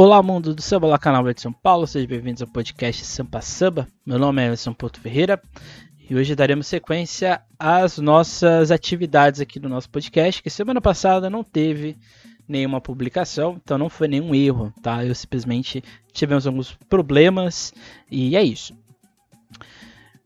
Olá, mundo do samba, olá, canal de São Paulo, sejam bem-vindos ao podcast Sampa Samba. Meu nome é Emerson Porto Ferreira e hoje daremos sequência às nossas atividades aqui do nosso podcast, que semana passada não teve nenhuma publicação, então não foi nenhum erro, tá? Eu simplesmente tivemos alguns problemas e é isso.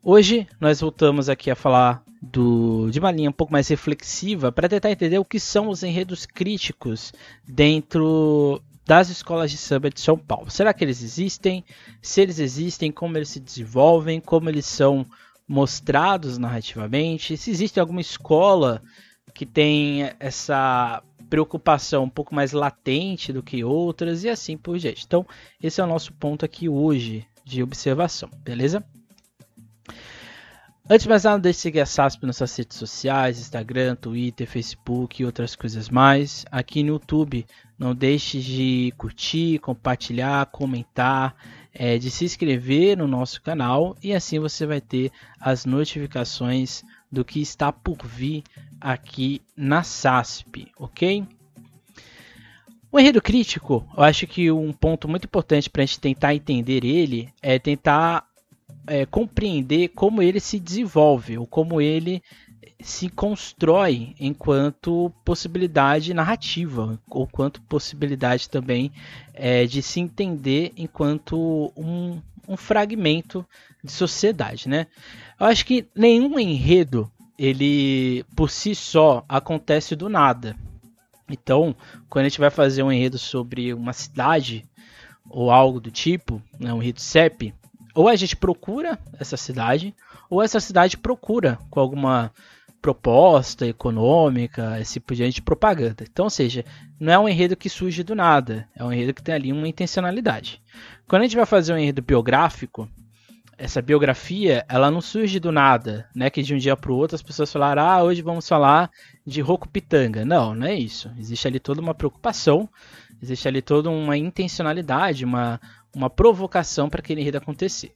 Hoje nós voltamos aqui a falar do, de uma linha um pouco mais reflexiva para tentar entender o que são os enredos críticos dentro das escolas de samba de São Paulo. Será que eles existem? Se eles existem, como eles se desenvolvem, como eles são mostrados narrativamente? Se existe alguma escola que tem essa preocupação um pouco mais latente do que outras e assim por diante. Então, esse é o nosso ponto aqui hoje de observação, beleza? Antes de mais nada, deixe de seguir a SASP nas suas redes sociais, Instagram, Twitter, Facebook e outras coisas mais. Aqui no YouTube, não deixe de curtir, compartilhar, comentar, é, de se inscrever no nosso canal e assim você vai ter as notificações do que está por vir aqui na SASP, ok? O enredo crítico, eu acho que um ponto muito importante para a gente tentar entender ele é tentar é, compreender como ele se desenvolve, ou como ele se constrói enquanto possibilidade narrativa, ou quanto possibilidade também é, de se entender enquanto um, um fragmento de sociedade, né? Eu acho que nenhum enredo ele por si só acontece do nada. Então, quando a gente vai fazer um enredo sobre uma cidade ou algo do tipo, né, um enredo CEP, ou a gente procura essa cidade, ou essa cidade procura com alguma proposta econômica, esse tipo de propaganda. Então, ou seja, não é um enredo que surge do nada, é um enredo que tem ali uma intencionalidade. Quando a gente vai fazer um enredo biográfico, essa biografia, ela não surge do nada, né? Que de um dia para o outro as pessoas falaram, ah, hoje vamos falar de Roku Pitanga. Não, não é isso. Existe ali toda uma preocupação, existe ali toda uma intencionalidade, uma, uma provocação para aquele enredo acontecer.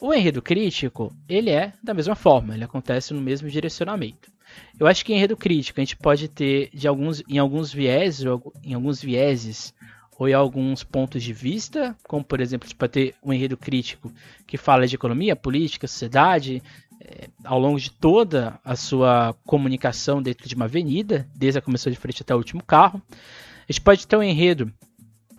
O enredo crítico, ele é da mesma forma, ele acontece no mesmo direcionamento. Eu acho que enredo crítico a gente pode ter de alguns, em alguns vieses, em alguns vieses ou em alguns pontos de vista, como por exemplo, a gente pode ter um enredo crítico que fala de economia, política, sociedade, é, ao longo de toda a sua comunicação dentro de uma avenida, desde a começou de frente até o último carro. A gente pode ter um enredo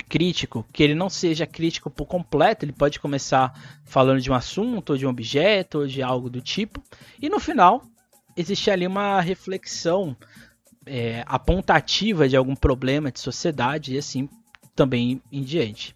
crítico, que ele não seja crítico por completo, ele pode começar falando de um assunto, ou de um objeto, ou de algo do tipo, e no final existe ali uma reflexão é, apontativa de algum problema de sociedade e assim também em diante.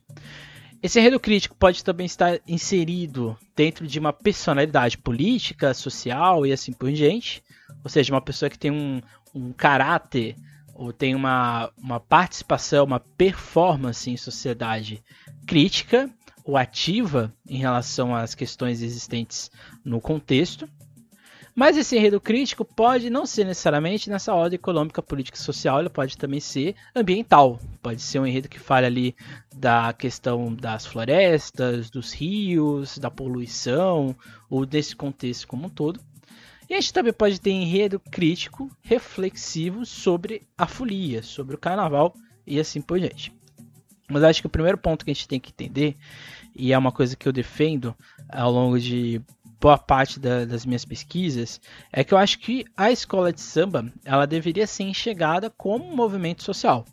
Esse enredo crítico pode também estar inserido dentro de uma personalidade política, social e assim por diante, ou seja, uma pessoa que tem um, um caráter ou tem uma, uma participação, uma performance em sociedade crítica ou ativa em relação às questões existentes no contexto. Mas esse enredo crítico pode não ser necessariamente nessa ordem econômica, política e social, ele pode também ser ambiental. Pode ser um enredo que fale ali da questão das florestas, dos rios, da poluição, ou desse contexto como um todo. E a gente também pode ter enredo crítico, reflexivo sobre a folia, sobre o carnaval e assim por diante. Mas acho que o primeiro ponto que a gente tem que entender, e é uma coisa que eu defendo ao longo de boa parte da, das minhas pesquisas, é que eu acho que a escola de samba ela deveria ser enxergada como um movimento social,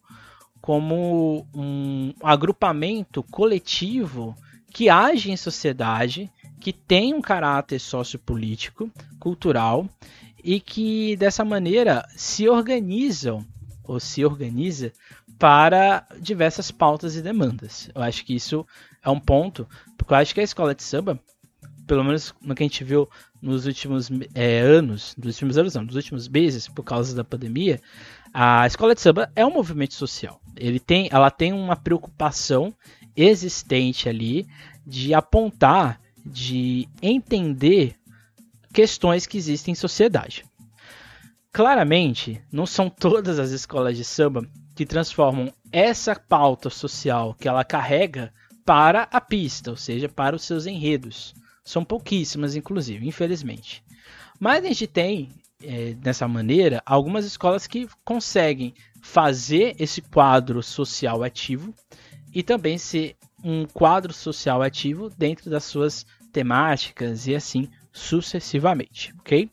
como um agrupamento coletivo que age em sociedade que tem um caráter sociopolítico, cultural e que dessa maneira se organizam ou se organiza para diversas pautas e demandas. Eu acho que isso é um ponto, porque eu acho que a escola de samba, pelo menos no que a gente viu nos últimos é, anos, nos últimos anos não, nos últimos meses, por causa da pandemia, a escola de samba é um movimento social. Ele tem, ela tem uma preocupação existente ali de apontar de entender questões que existem em sociedade. Claramente, não são todas as escolas de samba que transformam essa pauta social que ela carrega para a pista, ou seja, para os seus enredos. São pouquíssimas, inclusive, infelizmente. Mas a gente tem, é, dessa maneira, algumas escolas que conseguem fazer esse quadro social ativo e também ser um quadro social ativo dentro das suas temáticas e assim sucessivamente, ok?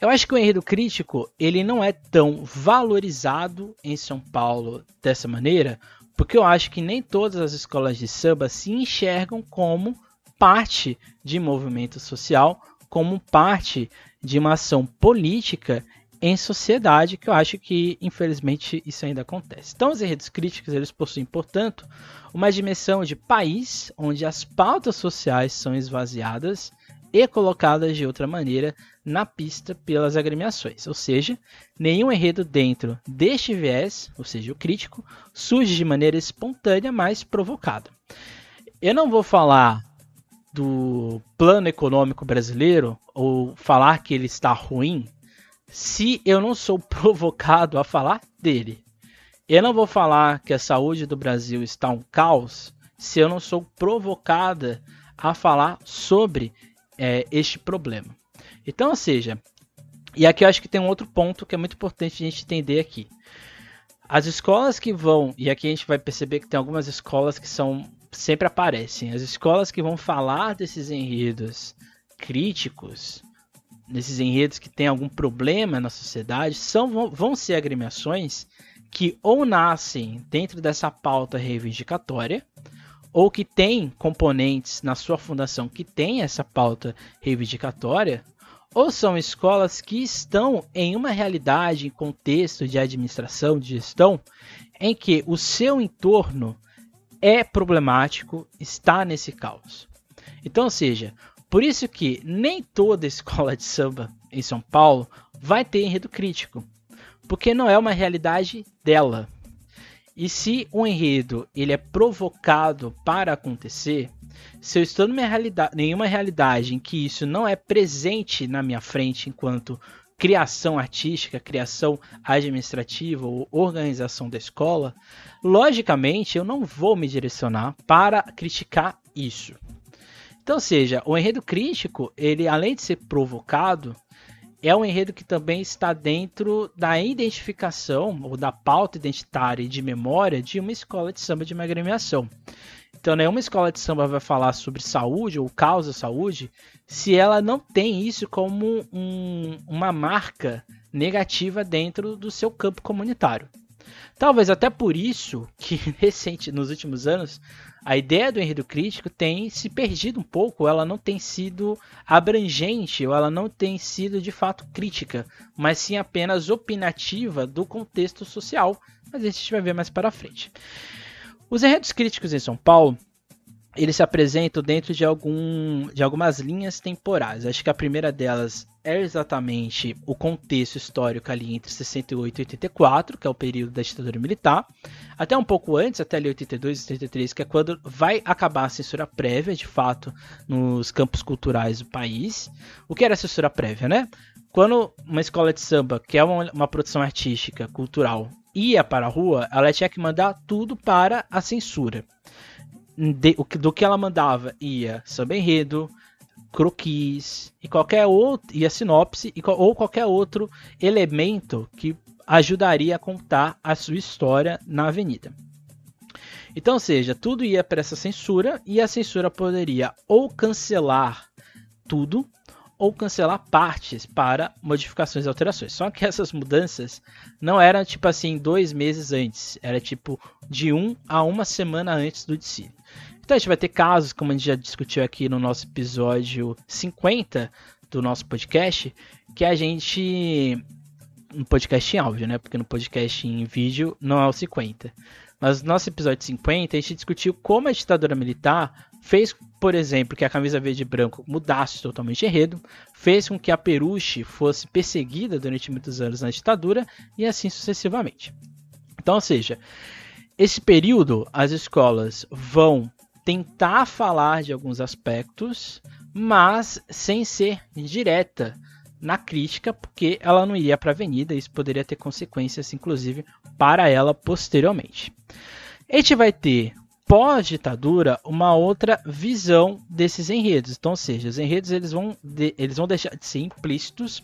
Eu acho que o enredo crítico ele não é tão valorizado em São Paulo dessa maneira, porque eu acho que nem todas as escolas de samba se enxergam como parte de movimento social, como parte de uma ação política em sociedade, que eu acho que infelizmente isso ainda acontece. Então, os enredos críticos eles possuem, portanto, uma dimensão de país onde as pautas sociais são esvaziadas e colocadas de outra maneira na pista pelas agremiações. Ou seja, nenhum enredo dentro deste viés, ou seja, o crítico, surge de maneira espontânea, mas provocada. Eu não vou falar do plano econômico brasileiro ou falar que ele está ruim se eu não sou provocado a falar dele. Eu não vou falar que a saúde do Brasil está um caos se eu não sou provocada a falar sobre é, este problema. Então, ou seja, e aqui eu acho que tem um outro ponto que é muito importante a gente entender aqui. As escolas que vão, e aqui a gente vai perceber que tem algumas escolas que são sempre aparecem, as escolas que vão falar desses enredos críticos, nesses enredos que tem algum problema na sociedade, são vão ser agremiações que ou nascem dentro dessa pauta reivindicatória, ou que tem componentes na sua fundação que tem essa pauta reivindicatória, ou são escolas que estão em uma realidade, em contexto de administração, de gestão, em que o seu entorno é problemático, está nesse caos. Então, ou seja, por isso que nem toda escola de samba em São Paulo vai ter enredo crítico, porque não é uma realidade dela. E se o enredo ele é provocado para acontecer, se eu estou numa realidade, nenhuma realidade em que isso não é presente na minha frente enquanto criação artística, criação administrativa ou organização da escola, logicamente eu não vou me direcionar para criticar isso. Então, seja, o enredo crítico, ele além de ser provocado, é um enredo que também está dentro da identificação ou da pauta identitária e de memória de uma escola de samba de uma agremiação. Então, nenhuma escola de samba vai falar sobre saúde ou causa saúde se ela não tem isso como um, uma marca negativa dentro do seu campo comunitário. Talvez até por isso que recente, nos últimos anos, a ideia do enredo crítico tem se perdido um pouco, ela não tem sido abrangente, ou ela não tem sido de fato crítica, mas sim apenas opinativa do contexto social. Mas a gente vai ver mais para frente. Os enredos críticos em São Paulo eles se apresentam dentro de, algum, de algumas linhas temporais. Acho que a primeira delas é exatamente o contexto histórico ali entre 68 e 84, que é o período da ditadura militar, até um pouco antes, até ali 82 e 83, que é quando vai acabar a censura prévia, de fato, nos campos culturais do país. O que era a censura prévia, né? Quando uma escola de samba, que é uma, uma produção artística, cultural, ia para a rua, ela tinha que mandar tudo para a censura de, do que ela mandava ia samba enredo, croquis e qualquer outro e a sinopse e, ou qualquer outro elemento que ajudaria a contar a sua história na avenida. Então, ou seja, tudo ia para essa censura e a censura poderia ou cancelar tudo ou cancelar partes para modificações e alterações. Só que essas mudanças não eram tipo assim dois meses antes, era tipo de um a uma semana antes do desfile. Então a gente vai ter casos, como a gente já discutiu aqui no nosso episódio 50 do nosso podcast, que a gente. No podcast em áudio, né? Porque no podcast em vídeo não é o 50. Mas no nosso episódio 50, a gente discutiu como a ditadura militar fez, por exemplo, que a camisa verde e branco mudasse totalmente enredo, fez com que a Peruche fosse perseguida durante muitos anos na ditadura e assim sucessivamente. Então, ou seja, esse período as escolas vão tentar falar de alguns aspectos, mas sem ser direta na crítica, porque ela não iria para a avenida, isso poderia ter consequências, inclusive, para ela posteriormente. A gente vai ter pós-ditadura uma outra visão desses enredos. Então, ou seja, os enredos eles vão, de, eles vão deixar de ser implícitos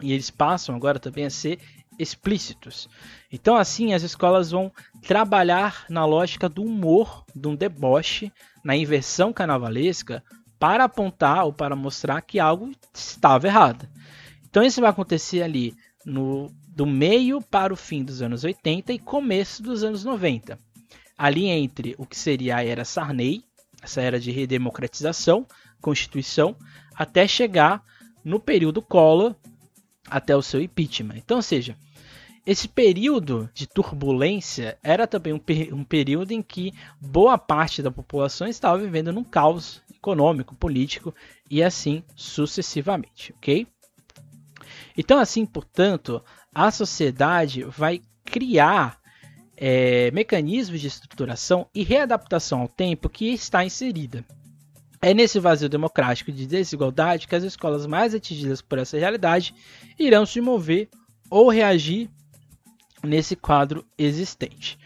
e eles passam agora também a ser explícitos. Então, assim, as escolas vão trabalhar na lógica do humor, de um deboche, na inversão carnavalesca, para apontar ou para mostrar que algo estava errado. Então, isso vai acontecer ali no, do meio para o fim dos anos 80 e começo dos anos 90. Ali entre o que seria a era Sarney, essa era de redemocratização, Constituição, até chegar no período Collor, até o seu impeachment. Então, ou seja, esse período de turbulência era também um, um, período em que boa parte da população estava vivendo num caos econômico, político e assim sucessivamente, ok? Então, assim, portanto, a sociedade vai criar é, mecanismos de estruturação e readaptação ao tempo que está inserida. É nesse vazio democrático de desigualdade que as escolas mais atingidas por essa realidade irão se mover ou reagir nesse quadro existente.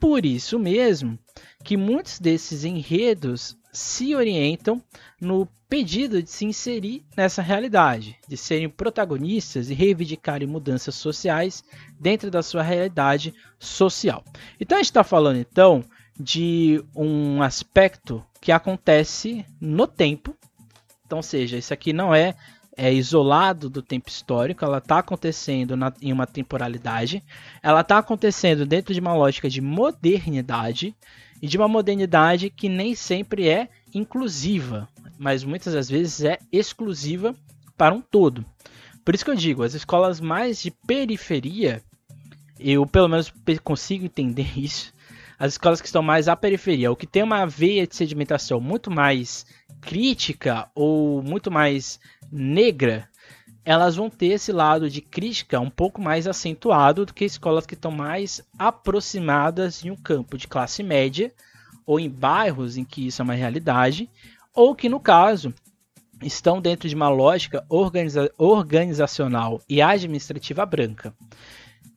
Por isso mesmo que muitos desses enredos se orientam no pedido de se inserir nessa realidade, de serem protagonistas e reivindicarem mudanças sociais dentro da sua realidade social. Então a gente está falando então de um aspecto que acontece no tempo. Então, seja, isso aqui não é, é isolado do tempo histórico, ela está acontecendo na, em uma temporalidade, ela está acontecendo dentro de uma lógica de modernidade e de uma modernidade que nem sempre é inclusiva, mas muitas das vezes é exclusiva para um todo. Por isso que eu digo, as escolas mais de periferia, eu pelo menos consigo entender isso, as escolas que estão mais à periferia, ou que tem uma veia de sedimentação muito mais crítica ou muito mais negra, elas vão ter esse lado de crítica um pouco mais acentuado do que escolas que estão mais aproximadas em um campo de classe média ou em bairros em que isso é uma realidade, ou que no caso estão dentro de uma lógica organiza organizacional e administrativa branca.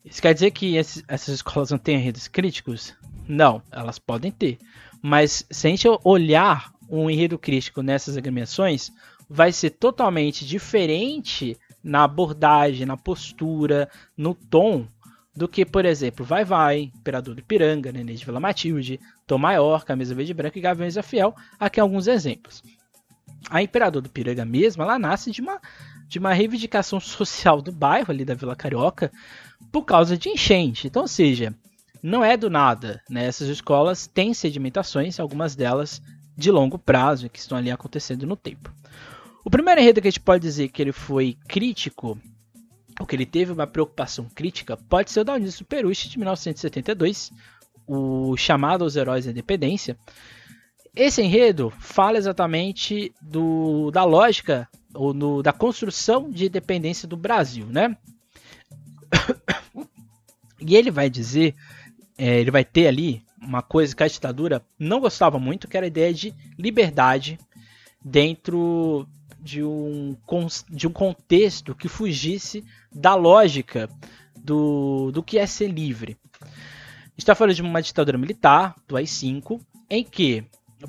Isso quer dizer que esses, essas escolas não têm redes críticos? Não, elas podem ter. Mas se a gente olhar um enredo crítico nessas agremiações, vai ser totalmente diferente na abordagem, na postura, no tom, do que, por exemplo, Vai Vai, Imperador do Piranga, Nenê de Vila Matilde, Tom Maior, Camisa Verde e Branca e Gaviões da Fiel. Aqui alguns exemplos. A Imperador do Piranga mesmo, ela nasce de uma, de uma reivindicação social do bairro ali da Vila Carioca por causa de enchente. Então, ou seja, não é do nada. Né? Essas escolas têm sedimentações, algumas delas de longo prazo, que estão ali acontecendo no tempo. O primeiro enredo que a gente pode dizer que ele foi crítico, ou que ele teve uma preocupação crítica, pode ser o da Unísio Perucci de 1972, o chamado aos heróis da independência. Esse enredo fala exatamente do, da lógica ou no, da construção de independência do Brasil, né? E ele vai dizer é, ele vai ter ali uma coisa que a ditadura não gostava muito, que era a ideia de liberdade dentro de um, de um contexto que fugisse da lógica do, do que é ser livre. está falando de uma ditadura militar, do AI-5, em que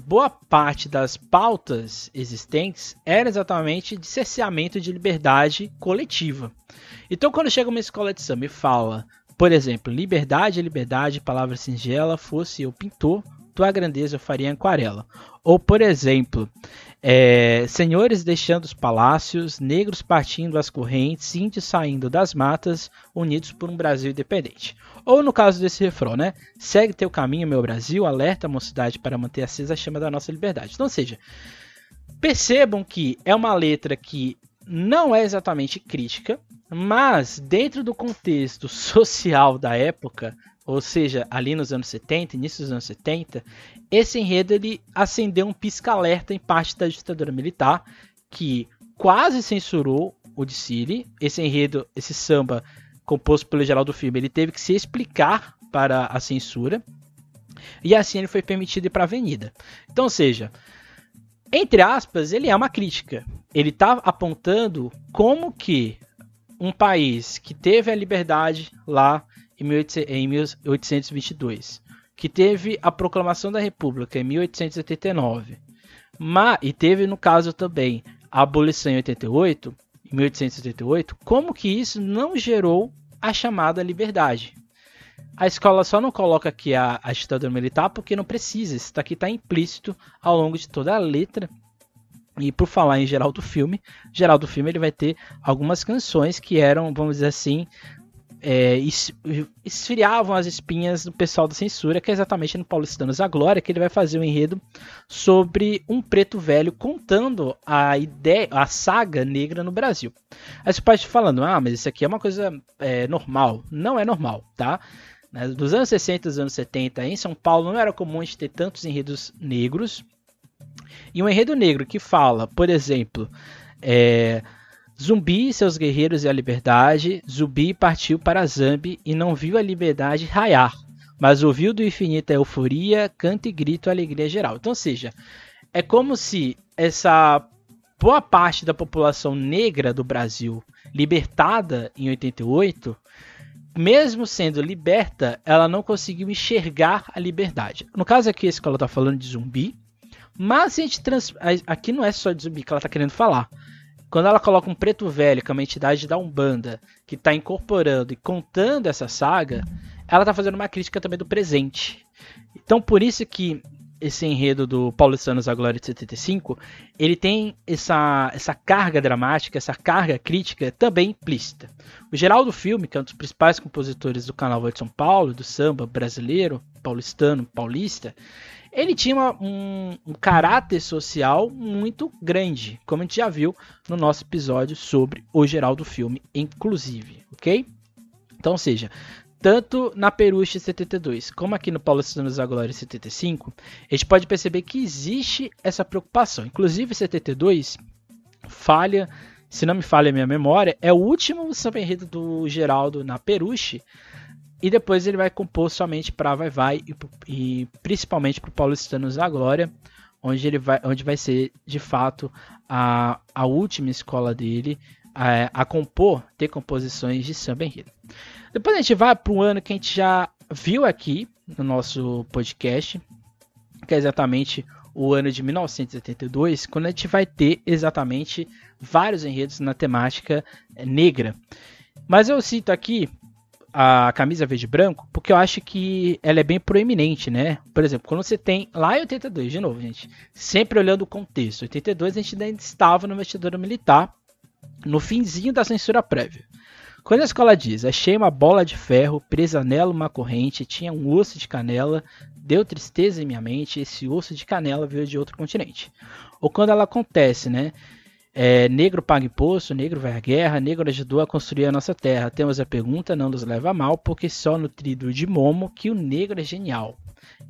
boa parte das pautas existentes era exatamente de cerceamento de liberdade coletiva. Então, quando chega uma escola de samba e fala por exemplo, liberdade é liberdade, palavra singela, fosse eu pintor, tua grandeza eu faria aquarela. Ou, por exemplo, é, senhores deixando os palácios, negros partindo as correntes, índios saindo das matas, unidos por um Brasil independente. Ou no caso desse refrão, né? Segue teu caminho, meu Brasil, alerta a mocidade para manter acesa a chama da nossa liberdade. Então, ou seja, percebam que é uma letra que não é exatamente crítica, mas, dentro do contexto social da época, ou seja, ali nos anos 70, início dos anos 70, esse enredo ele acendeu um pisca-alerta em parte da ditadura militar, que quase censurou o Siri. Esse enredo, esse samba composto pelo geral do filme, ele teve que se explicar para a censura. E assim ele foi permitido ir para a avenida. Então, ou seja, entre aspas, ele é uma crítica. Ele está apontando como que um país que teve a liberdade lá em 1822, que teve a proclamação da República em 1889, mas, e teve no caso também a abolição em 88, em 1888, como que isso não gerou a chamada liberdade. A escola só não coloca aqui a, a ditadura militar porque não precisa. Isso daqui está implícito ao longo de toda a letra. E por falar em geral do filme, geral do filme ele vai ter algumas canções que eram, vamos dizer assim, é, esfriavam as espinhas do pessoal da censura, que é exatamente no Paulistanos a Glória, que ele vai fazer um enredo sobre um preto velho contando a ideia, a saga negra no Brasil. Aí você pode estar falando, ah, mas isso aqui é uma coisa é, normal. Não é normal, tá? Dos anos 60 e anos 70, em São Paulo, não era comum a gente ter tantos enredos negros. E um enredo negro que fala, por exemplo, é, Zumbi e seus guerreiros e a liberdade, Zumbi partiu para Zambi e não viu a liberdade raiar, mas ouviu do infinito a euforia, canto e grito a alegria geral. Então, seja, é como se essa boa parte da população negra do Brasil, libertada em 88, mesmo sendo liberta, ela não conseguiu enxergar a liberdade. No caso aqui, a escola está falando de zumbi, mas a gente trans... aqui não é só de zumbi que ela está querendo falar. Quando ela coloca um preto velho, que é uma entidade da Umbanda, que está incorporando e contando essa saga, ela está fazendo uma crítica também do presente. Então, por isso que esse enredo do Paulistanos a Glória de 75, ele tem essa, essa carga dramática, essa carga crítica também implícita. O Geraldo Filme, que é um dos principais compositores do Canal de São Paulo, do samba brasileiro, paulistano, paulista, ele tinha uma, um, um, caráter social muito grande, como a gente já viu no nosso episódio sobre o geral do filme, inclusive, ok? Então, ou seja, tanto na Peruche 72 como aqui no Paulo Cidanos da Glória 75, a gente pode perceber que existe essa preocupação. Inclusive, 72 falha, se não me falha a minha memória, é o último samba enredo do Geraldo na Peruche, e depois ele vai compor somente para Vai Vai e, e principalmente para Paulistanos da Glória, onde ele vai, onde vai ser de fato a, a última escola dele a, a compor, ter composições de samba enredo. Depois a gente vai para um ano que a gente já viu aqui no nosso podcast, que é exatamente o ano de 1972, quando a gente vai ter exatamente vários enredos na temática negra. Mas eu cito aqui a camisa verde e branco, porque eu acho que ela é bem proeminente, né? Por exemplo, quando você tem lá em 82, de novo, gente, sempre olhando o contexto, 82 a gente ainda estava no vestidor militar, no finzinho da censura prévia. Quando a escola diz, achei uma bola de ferro presa nela uma corrente, tinha um osso de canela, deu tristeza em minha mente, esse osso de canela veio de outro continente. Ou quando ela acontece, né? É, negro paga imposto, negro vai à guerra, negro ajudou a construir a nossa terra. Temos a pergunta, não nos leva a mal, porque só nutrido de momo que o negro é genial.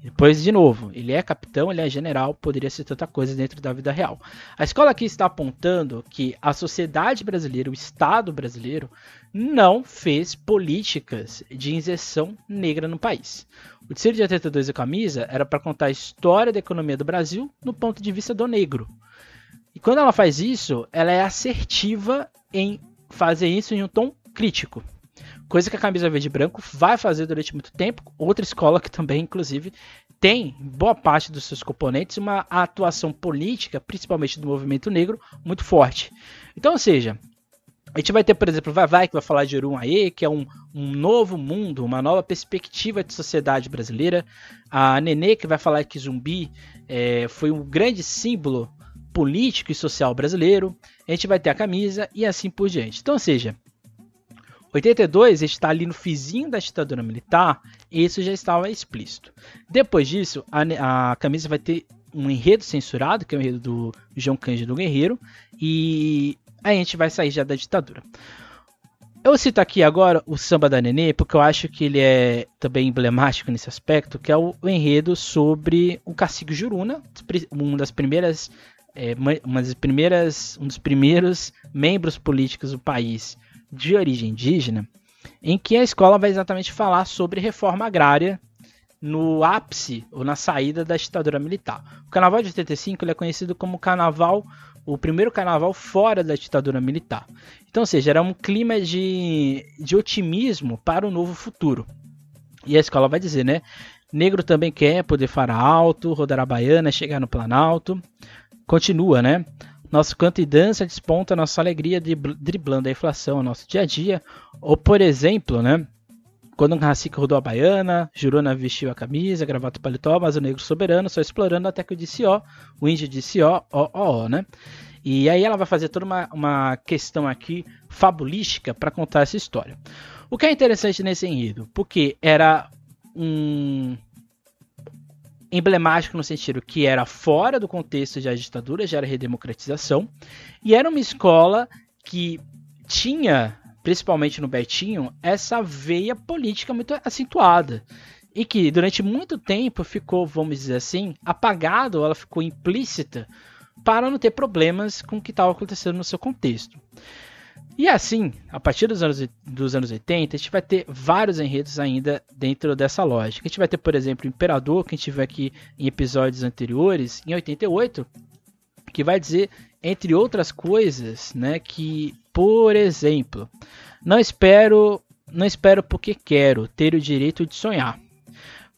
Depois, de novo, ele é capitão, ele é general, poderia ser tanta coisa dentro da vida real. A escola aqui está apontando que a sociedade brasileira, o Estado brasileiro, não fez políticas de inserção negra no país. O Tecido de 82 e Camisa era para contar a história da economia do Brasil no ponto de vista do negro. E quando ela faz isso, ela é assertiva em fazer isso em um tom crítico. Coisa que a camisa verde e branco vai fazer durante muito tempo. Outra escola que também, inclusive, tem boa parte dos seus componentes uma atuação política, principalmente do movimento negro, muito forte. Então, ou seja, a gente vai ter, por exemplo, Vai Vai, que vai falar de Urunhaê, que é um, um novo mundo, uma nova perspectiva de sociedade brasileira. A Nenê, que vai falar que Zumbi é, foi um grande símbolo político e social brasileiro, a gente vai ter a camisa e assim por diante. Então, ou seja, 82 está ali no fizinho da ditadura militar isso já estava explícito. Depois disso, a, a camisa vai ter um enredo censurado, que é o enredo do João Cândido Guerreiro, e a gente vai sair já da ditadura. Eu cito aqui agora o samba da Nenê, porque eu acho que ele é também emblemático nesse aspecto, que é o enredo sobre o cacique Juruna, uma das primeiras é, uma das primeiras, um dos primeiros membros políticos do país de origem indígena, em que a escola vai exatamente falar sobre reforma agrária no ápice ou na saída da ditadura militar. O Carnaval de 85 é conhecido como carnaval, o primeiro carnaval fora da ditadura militar. Então, ou seja, era um clima de, de otimismo para o novo futuro. E a escola vai dizer, né? Negro também quer poder falar alto, rodar a baiana, chegar no Planalto. Continua, né? nosso canto e dança desponta nossa alegria driblando a inflação no nosso dia a dia. Ou, por exemplo, né? Quando um racica rodou a baiana, Juruna vestiu a camisa, gravata o paletó, mas o negro soberano só explorando até que eu disse ó, o índio disse ó, ó, ó, ó, né? E aí ela vai fazer toda uma, uma questão aqui fabulística para contar essa história. O que é interessante nesse enredo? Porque era um emblemático no sentido que era fora do contexto de ditadura, já era redemocratização, e era uma escola que tinha, principalmente no Betinho, essa veia política muito acentuada. E que durante muito tempo ficou, vamos dizer assim, apagado, ela ficou implícita para não ter problemas com o que estava acontecendo no seu contexto. E assim, a partir dos anos, dos anos 80, a gente vai ter vários enredos ainda dentro dessa lógica. A gente vai ter, por exemplo, o Imperador, que a gente viu aqui em episódios anteriores, em 88, que vai dizer, entre outras coisas, né, que, por exemplo, não espero, não espero porque quero ter o direito de sonhar.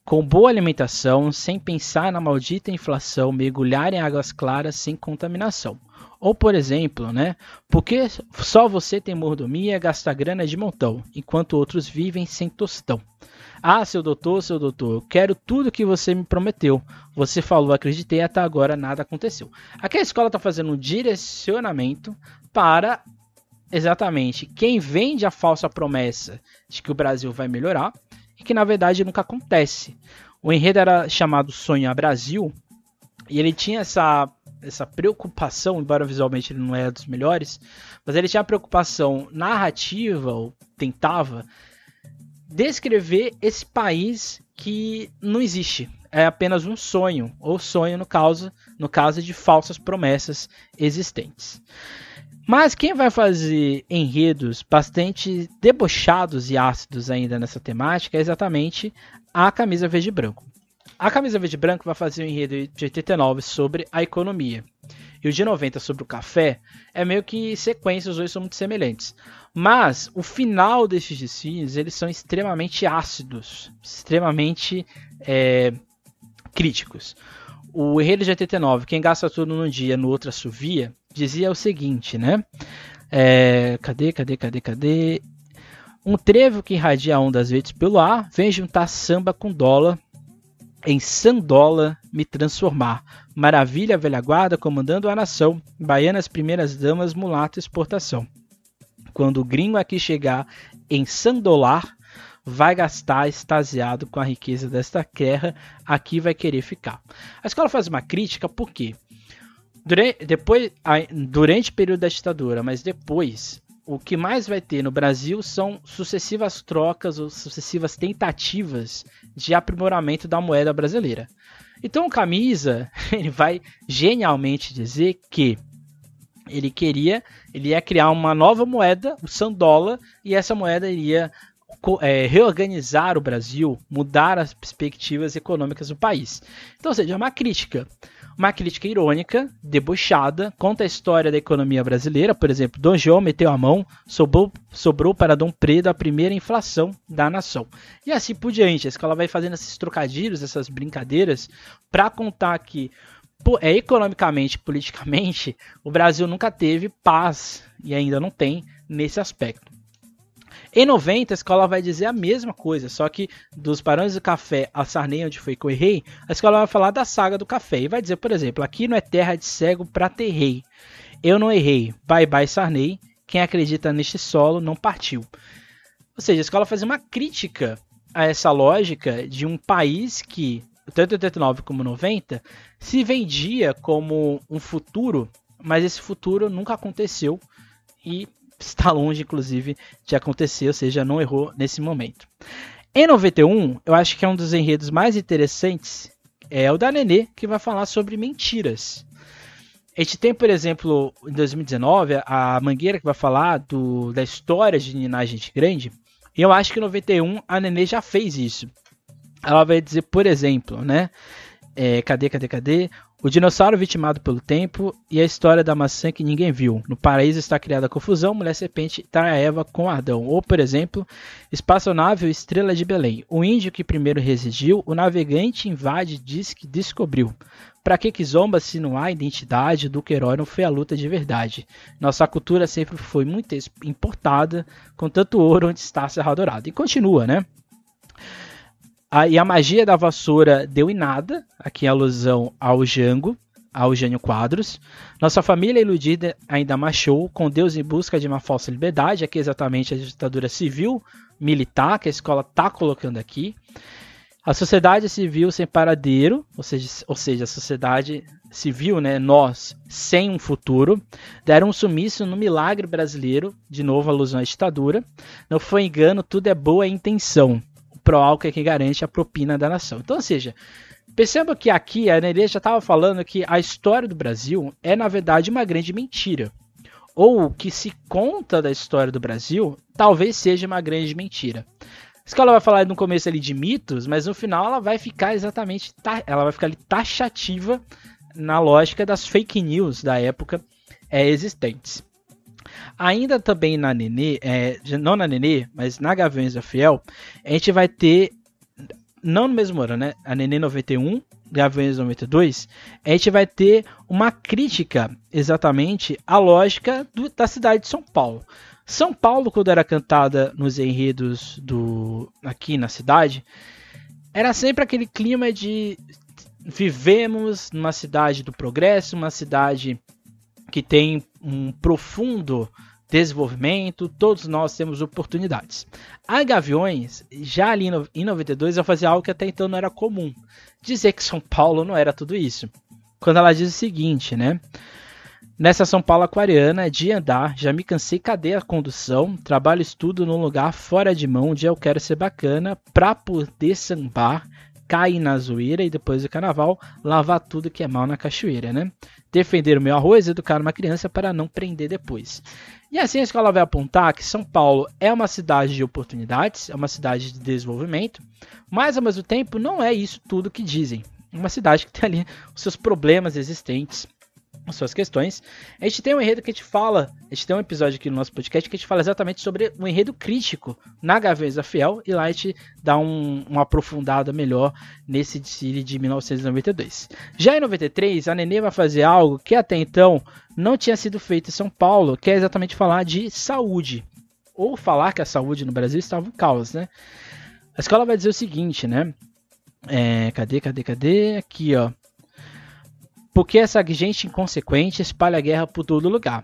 Com boa alimentação, sem pensar na maldita inflação, mergulhar em águas claras sem contaminação. Ou, por exemplo, né? Porque só você tem mordomia, gasta grana de montão, enquanto outros vivem sem tostão. Ah, seu doutor, seu doutor, eu quero tudo que você me prometeu. Você falou, acreditei, até agora nada aconteceu. Aqui a escola está fazendo um direcionamento para exatamente quem vende a falsa promessa de que o Brasil vai melhorar e que na verdade nunca acontece. O enredo era chamado Sonhar Brasil e ele tinha essa essa preocupação, embora visualmente ele não é dos melhores, mas ele tinha a preocupação narrativa, ou tentava, descrever esse país que não existe. É apenas um sonho, ou sonho no caso, no caso de falsas promessas existentes. Mas quem vai fazer enredos bastante debochados e ácidos ainda nessa temática é exatamente a camisa verde e branco. A camisa verde e branco vai fazer um enredo de 89 sobre a economia. E o de 90 sobre o café é meio que sequência, os dois são muito semelhantes. Mas o final desses desfiles, eles são extremamente ácidos, extremamente é, críticos. O enredo de 89, quem gasta tudo num dia, no outro assovia, dizia o seguinte, né? É, cadê, cadê, cadê, cadê? Um trevo que irradia ondas verdes pelo ar vem juntar samba com dólar em Sandola me transformar. Maravilha, velha guarda, comandando a nação. Baianas, primeiras damas, mulato, exportação. Quando o gringo aqui chegar em Sandolar, vai gastar extasiado com a riqueza desta terra, aqui vai querer ficar. A escola faz uma crítica porque durante, depois, durante o período da ditadura, mas depois o que mais vai ter no Brasil são sucessivas trocas ou sucessivas tentativas de aprimoramento da moeda brasileira. Então o Camisa ele vai genialmente dizer que ele queria, ele ia criar uma nova moeda, o Sandola, e essa moeda iria é, reorganizar o Brasil, mudar as perspectivas econômicas do país. Então, ou seja, é uma crítica uma crítica irônica, debochada, conta a história da economia brasileira. Por exemplo, Dom João meteu a mão, sobrou, sobrou para Dom Pedro a primeira inflação da nação. E assim por diante. A escola vai fazendo esses trocadilhos, essas brincadeiras, para contar que é, economicamente, politicamente, o Brasil nunca teve paz e ainda não tem nesse aspecto. Em 90, a escola vai dizer a mesma coisa, só que dos Barões do Café a Sarney, onde foi que eu errei, a escola vai falar da saga do café. E vai dizer, por exemplo, aqui não é terra de cego pra ter rei. Eu não errei. Bye bye Sarney. Quem acredita neste solo não partiu. Ou seja, a escola faz uma crítica a essa lógica de um país que, tanto em 89 como 90, se vendia como um futuro, mas esse futuro nunca aconteceu e está longe, inclusive, de acontecer, ou seja, não errou nesse momento. Em 91, eu acho que é um dos enredos mais interessantes, é o da Nenê, que vai falar sobre mentiras. A gente tem, por exemplo, em 2019, a Mangueira que vai falar do, da história de Ninar Gente Grande, e eu acho que em 91 a Nenê já fez isso. Ela vai dizer, por exemplo, né, É, cadê, cadê, cadê? O dinossauro vitimado pelo tempo e a história da maçã que ninguém viu. No paraíso está criada confusão, mulher serpente trai a Eva com Adão. Ou, por exemplo, espaçonave estrela de Belém. O índio que primeiro residiu, o navegante invade diz que descobriu. Para que que zomba se não há identidade do que herói não foi a luta de verdade? Nossa cultura sempre foi muito importada, com tanto ouro onde está a Serra Dourada. E continua, né? A, e a magia da vassoura deu em nada, aqui em alusão ao Jango, ao Jânio Quadros. Nossa família iludida ainda marchou com Deus em busca de uma falsa liberdade, aqui exatamente a ditadura civil militar que a escola está colocando aqui. A sociedade civil sem paradeiro, ou seja, ou seja, a sociedade civil, né, nós, sem um futuro, deram um sumiço no milagre brasileiro, de novo alusão à ditadura. Não foi engano, tudo é boa intenção álcool é que garante a propina da nação. Então, ou seja, perceba que aqui a Nenê já estava falando que a história do Brasil é, na verdade, uma grande mentira. Ou o que se conta da história do Brasil talvez seja uma grande mentira. A escola vai falar no começo ali de mitos, mas no final ela vai ficar exatamente. Ela vai ficar ali taxativa na lógica das fake news da época é, existentes. Ainda também na Nenê, é, não na Nenê, mas na Gaviões da Fiel, a gente vai ter, não no mesmo ano, né? A Nenê 91, Gaviões 92, a gente vai ter uma crítica exatamente à lógica do, da cidade de São Paulo. São Paulo, quando era cantada nos enredos do aqui na cidade, era sempre aquele clima de vivemos numa cidade do progresso, uma cidade que tem um profundo desenvolvimento, todos nós temos oportunidades. A Gaviões, já ali em 92, vai fazer algo que até então não era comum. Dizer que São Paulo não era tudo isso. Quando ela diz o seguinte, né? Nessa São Paulo aquariana, de andar, já me cansei, cadê a condução? Trabalho estudo num lugar fora de mão, onde eu quero ser bacana, pra poder sambar, cair na zoeira e depois do carnaval, lavar tudo que é mal na cachoeira, né? defender o meu arroz, educar uma criança para não prender depois. E assim a escola vai apontar que São Paulo é uma cidade de oportunidades, é uma cidade de desenvolvimento, mas ao mesmo tempo não é isso tudo que dizem. Uma cidade que tem ali os seus problemas existentes, suas questões. A gente tem um enredo que a gente fala, a gente tem um episódio aqui no nosso podcast que a gente fala exatamente sobre um enredo crítico na Gaveza Fiel, e lá a gente dá um, uma aprofundada melhor nesse desfile de 1992. Já em 93, a Nenê vai fazer algo que até então não tinha sido feito em São Paulo, que é exatamente falar de saúde. Ou falar que a saúde no Brasil estava em caos, né? A escola vai dizer o seguinte, né? É, cadê, cadê, cadê? Aqui, ó. Porque essa gente inconsequente espalha guerra por todo lugar.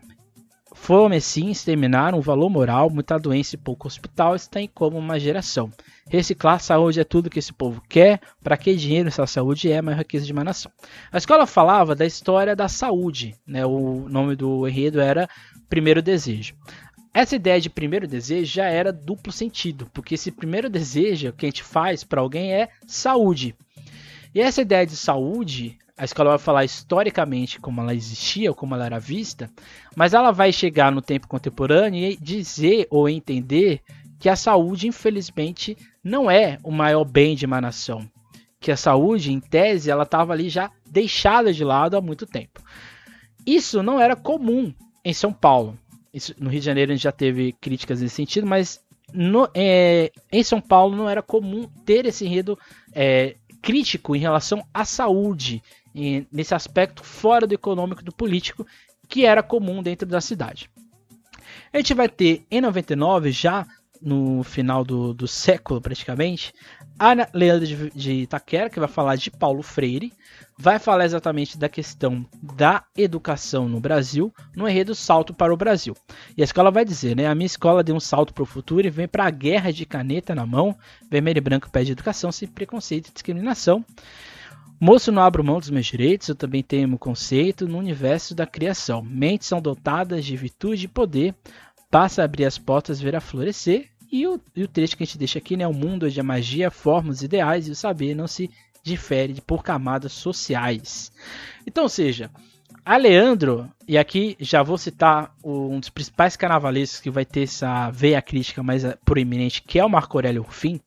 Fome, sim, exterminar um valor moral, muita doença e pouco hospital está em como uma geração. Reciclar saúde é tudo que esse povo quer. Para que dinheiro essa saúde é a maior riqueza de uma nação? A escola falava da história da saúde. Né? O nome do enredo era Primeiro Desejo. Essa ideia de primeiro desejo já era duplo sentido, porque esse primeiro desejo que a gente faz para alguém é saúde. E essa ideia de saúde a escola vai falar historicamente como ela existia, como ela era vista, mas ela vai chegar no tempo contemporâneo e dizer ou entender que a saúde, infelizmente, não é o maior bem de uma nação. Que a saúde, em tese, ela estava ali já deixada de lado há muito tempo. Isso não era comum em São Paulo. Isso, no Rio de Janeiro a gente já teve críticas nesse sentido, mas no, é, em São Paulo não era comum ter esse enredo é, crítico em relação à saúde nesse aspecto fora do econômico do político que era comum dentro da cidade. A gente vai ter em 99, já no final do, do século praticamente, a Leandra de, de Itaquera, que vai falar de Paulo Freire, vai falar exatamente da questão da educação no Brasil, no enredo Salto para o Brasil. E a escola vai dizer, né? A minha escola deu um salto para o futuro e vem para a guerra de caneta na mão, vermelho e branco pede educação sem preconceito e discriminação. Moço, não abro mão dos meus direitos, eu também tenho conceito no universo da criação. Mentes são dotadas de virtude e poder, passa a abrir as portas, ver a florescer. E o, e o trecho que a gente deixa aqui, né? O mundo onde a magia forma os ideais e o saber não se difere por camadas sociais. Então, seja, a Leandro, e aqui já vou citar um dos principais carnavalescos que vai ter essa veia crítica mais proeminente, que é o Marco Aurélio Rufim.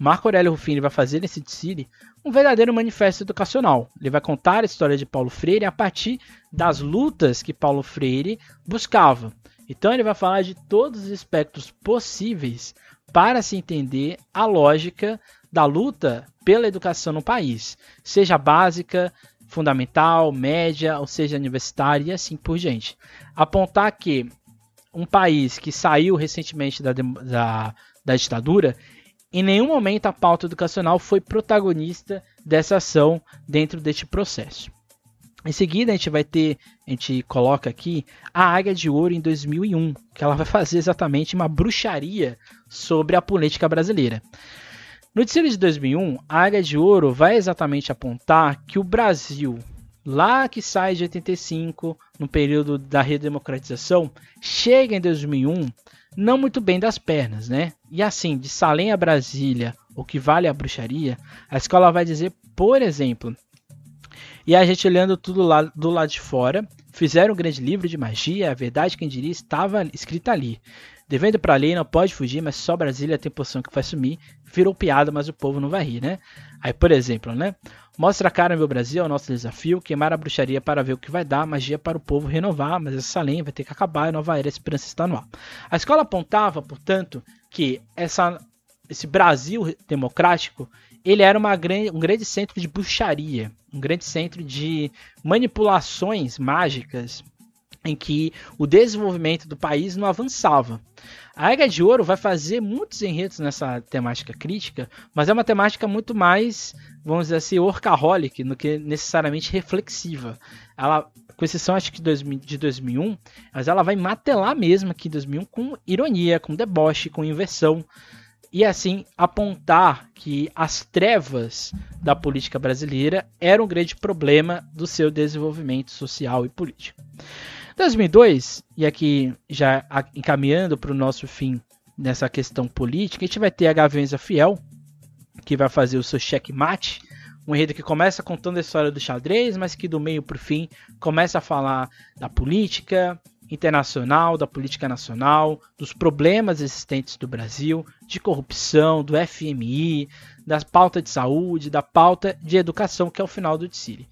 Marco Aurélio Rufini vai fazer nesse desfile um verdadeiro manifesto educacional. Ele vai contar a história de Paulo Freire a partir das lutas que Paulo Freire buscava. Então ele vai falar de todos os aspectos possíveis para se entender a lógica da luta pela educação no país, seja básica, fundamental, média, ou seja universitária e assim por diante. Apontar que um país que saiu recentemente da, da, da ditadura, em nenhum momento a pauta educacional foi protagonista dessa ação dentro deste processo. Em seguida, a gente vai ter, a gente coloca aqui a Águia de Ouro em 2001, que ela vai fazer exatamente uma bruxaria sobre a política brasileira. No desfile de 2001, a Águia de Ouro vai exatamente apontar que o Brasil, lá que sai de 85, no período da redemocratização, chega em 2001 não muito bem das pernas, né? E assim, de Salem a Brasília, o que vale a bruxaria, a escola vai dizer, por exemplo, e a gente olhando tudo lá do lado de fora, fizeram um grande livro de magia, a verdade quem diria estava escrita ali. Devendo para lei, não pode fugir, mas só Brasília tem poção que faz sumir. Virou piada, mas o povo não vai rir, né? Aí, por exemplo, né? Mostra a cara, meu Brasil, é o nosso desafio. Queimar a bruxaria para ver o que vai dar, magia para o povo renovar, mas essa lei vai ter que acabar e nova era, esperança está no ar. A escola apontava, portanto, que essa, esse Brasil democrático ele era uma, um grande centro de bruxaria, um grande centro de manipulações mágicas em que o desenvolvimento do país não avançava. A Águia de Ouro vai fazer muitos enredos nessa temática crítica, mas é uma temática muito mais, vamos dizer assim, orcaholic do que necessariamente reflexiva. Ela, com exceção acho que de 2001, mas ela vai matelar mesmo aqui em 2001 com ironia, com deboche, com inversão e assim apontar que as trevas da política brasileira eram um grande problema do seu desenvolvimento social e político. 2002, e aqui já encaminhando para o nosso fim nessa questão política, a gente vai ter a Gavenza Fiel, que vai fazer o seu checkmate, um enredo que começa contando a história do xadrez, mas que do meio para o fim começa a falar da política, internacional, da política nacional, dos problemas existentes do Brasil, de corrupção, do FMI, da pauta de saúde, da pauta de educação, que é o final do Tsiri.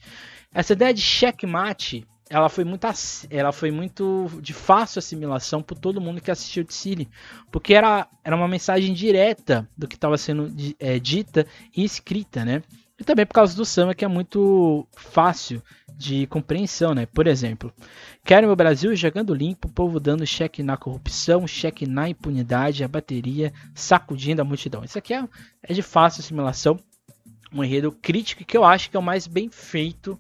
Essa ideia de checkmate, ela foi muito, ela foi muito de fácil assimilação por todo mundo que assistiu Tsiri, porque era, era uma mensagem direta do que estava sendo é, dita e escrita, né? E também por causa do samba, que é muito fácil de compreensão, né? Por exemplo, quero meu Brasil jogando limpo, povo dando cheque na corrupção, cheque na impunidade, a bateria sacudindo a multidão. Isso aqui é, é de fácil assimilação, um enredo crítico que eu acho que é o mais bem feito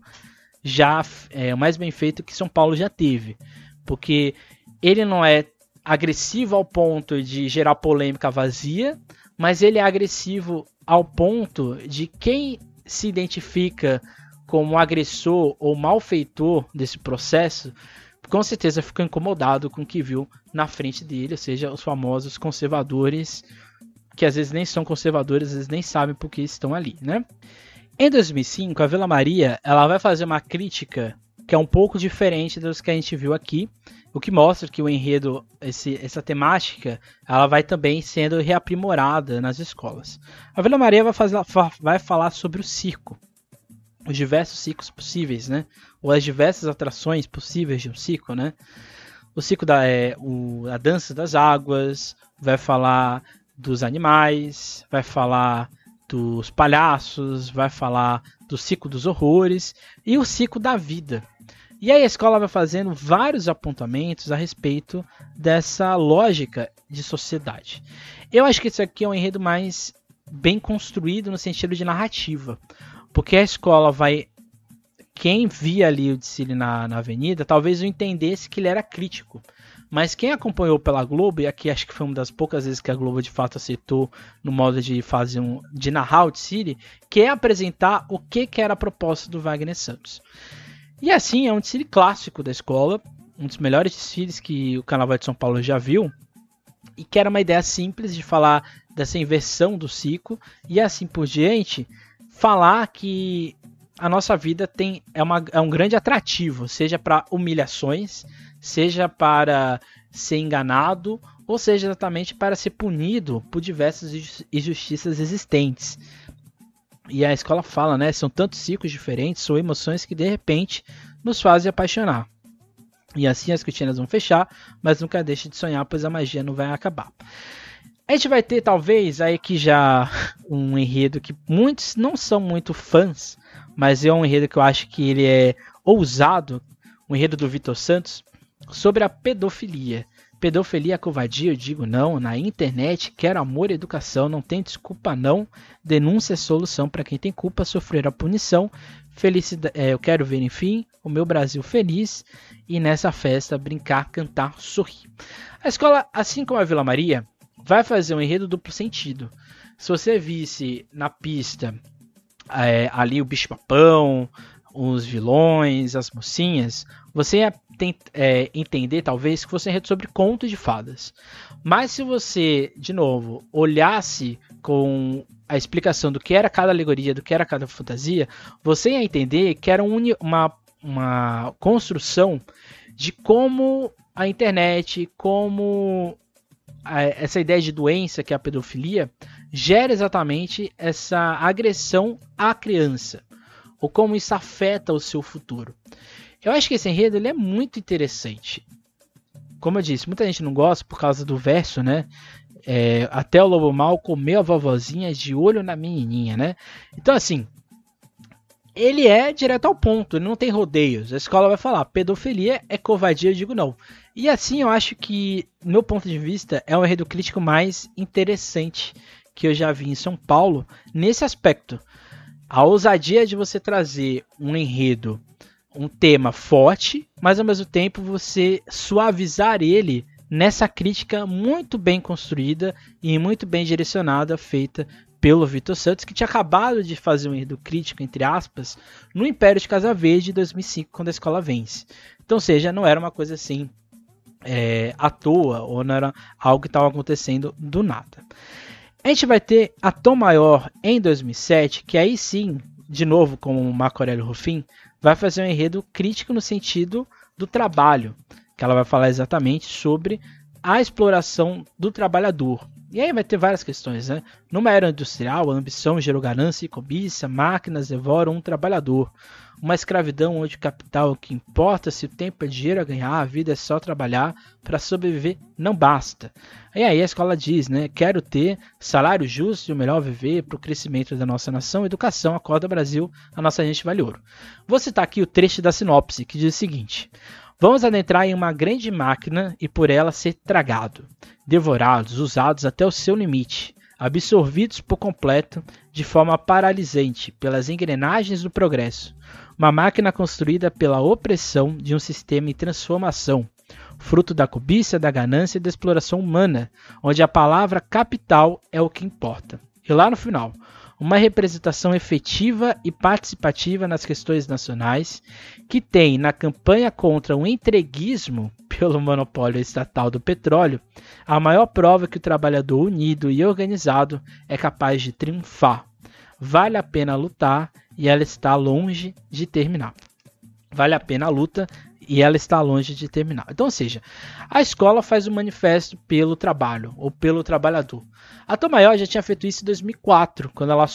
já, é o mais bem feito que São Paulo já teve, porque ele não é agressivo ao ponto de gerar polêmica vazia, mas ele é agressivo ao ponto de quem se identifica como agressor ou malfeitor desse processo, com certeza ficou incomodado com o que viu na frente dele, ou seja, os famosos conservadores, que às vezes nem são conservadores, às vezes nem sabem por que estão ali, né? Em 2005, a Vila Maria ela vai fazer uma crítica que é um pouco diferente dos que a gente viu aqui, o que mostra que o enredo, esse, essa temática, ela vai também sendo reaprimorada nas escolas. A Vila Maria vai, fazer, vai falar sobre o circo, os diversos ciclos possíveis, né? Ou as diversas atrações possíveis de um ciclo, né? O ciclo da é, o, a dança das águas, vai falar dos animais, vai falar dos palhaços, vai falar do ciclo dos horrores e o ciclo da vida. E aí a escola vai fazendo vários apontamentos a respeito dessa lógica de sociedade. Eu acho que isso aqui é um enredo mais bem construído no sentido de narrativa, porque a escola vai quem via ali o desfile na, na avenida talvez não entendesse que ele era crítico. Mas quem acompanhou pela Globo, e aqui acho que foi uma das poucas vezes que a Globo de fato aceitou no modo de fazer um. de narrar o desfile, que é apresentar o que, que era a proposta do Wagner Santos. E assim, é um desfile clássico da escola, um dos melhores desfiles que o Carnaval de São Paulo já viu, e que era uma ideia simples de falar dessa inversão do ciclo, e assim por diante, falar que a nossa vida tem é, uma, é um grande atrativo, seja para humilhações, seja para ser enganado, ou seja exatamente para ser punido por diversas injustiças existentes. E a escola fala, né? São tantos ciclos diferentes, são emoções que de repente nos fazem apaixonar. E assim as cortinas vão fechar, mas nunca deixe de sonhar, pois a magia não vai acabar. A gente vai ter talvez aí que já um enredo que muitos não são muito fãs, mas é um enredo que eu acho que ele é ousado, um enredo do Vitor Santos, sobre a pedofilia. Pedofilia é covardia, eu digo não. Na internet, quero amor e educação, não tem desculpa não. Denúncia é solução para quem tem culpa, sofrer a punição. Felicidade, é, eu quero ver, enfim, o meu Brasil feliz e nessa festa brincar, cantar, sorrir. A escola, assim como a Vila Maria, vai fazer um enredo duplo sentido. Se você visse na pista é, ali o bicho-papão, os vilões, as mocinhas, você ia é, entender, talvez, que fosse enredo sobre conto de fadas. Mas se você, de novo, olhasse com a explicação do que era cada alegoria, do que era cada fantasia, você ia entender que era um, uma, uma construção de como a internet, como a, essa ideia de doença que é a pedofilia, gera exatamente essa agressão à criança ou como isso afeta o seu futuro. Eu acho que esse enredo ele é muito interessante. Como eu disse, muita gente não gosta por causa do verso, né? É, até o lobo mal comeu a vovozinha de olho na menininha, né? Então, assim, ele é direto ao ponto, ele não tem rodeios. A escola vai falar, pedofilia é covardia, eu digo não. E assim, eu acho que, no meu ponto de vista, é o enredo crítico mais interessante que eu já vi em São Paulo nesse aspecto a ousadia de você trazer um enredo, um tema forte, mas ao mesmo tempo você suavizar ele nessa crítica muito bem construída e muito bem direcionada, feita pelo Vitor Santos, que tinha acabado de fazer um enredo crítico, entre aspas, no Império de Casa Verde de 2005, quando a escola vence. Então, seja, não era uma coisa assim é, à toa, ou não era algo que estava acontecendo do nada. A gente vai ter a Tom Maior em 2007, que aí sim, de novo com o Marco Aurélio Rufin, vai fazer um enredo crítico no sentido do trabalho, que ela vai falar exatamente sobre a exploração do trabalhador. E aí vai ter várias questões, né? Numa era industrial, a ambição gerou ganância e cobiça, máquinas devoram um trabalhador. Uma escravidão onde o capital que importa se o tempo é dinheiro a ganhar, a vida é só trabalhar para sobreviver, não basta. E aí a escola diz, né? Quero ter salário justo e o melhor viver para o crescimento da nossa nação, educação, acorda Brasil, a nossa gente vale ouro. Vou citar aqui o trecho da sinopse que diz o seguinte: Vamos adentrar em uma grande máquina e por ela ser tragado, devorados, usados até o seu limite absorvidos por completo, de forma paralisante, pelas engrenagens do progresso. Uma máquina construída pela opressão de um sistema em transformação, fruto da cobiça, da ganância e da exploração humana, onde a palavra capital é o que importa. E lá no final, uma representação efetiva e participativa nas questões nacionais, que tem na campanha contra o entreguismo pelo monopólio estatal do petróleo a maior prova que o trabalhador unido e organizado é capaz de triunfar. Vale a pena lutar e ela está longe de terminar. Vale a pena a luta e ela está longe de terminar. Então, ou seja, a escola faz um manifesto pelo trabalho ou pelo trabalhador. A Tom já tinha feito isso em 2004, quando ela,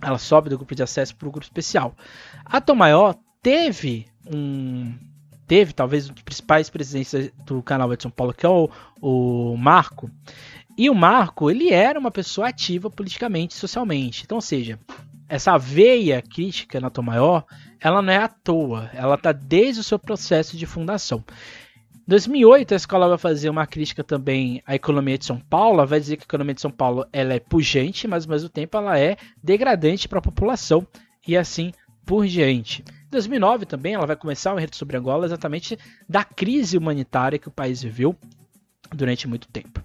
ela sobe do grupo de acesso para o grupo especial. A Tom teve um teve talvez um dos principais presidentes do canal de São Paulo, que é o, o Marco. E o Marco, ele era uma pessoa ativa politicamente e socialmente. Então, ou seja, essa veia crítica na Tom Maior, ela não é à toa, ela está desde o seu processo de fundação. Em 2008, a escola vai fazer uma crítica também à economia de São Paulo, ela vai dizer que a economia de São Paulo ela é pujante, mas ao mesmo tempo ela é degradante para a população e assim por diante. Em 2009 também ela vai começar o enredo sobre Angola exatamente da crise humanitária que o país viveu durante muito tempo.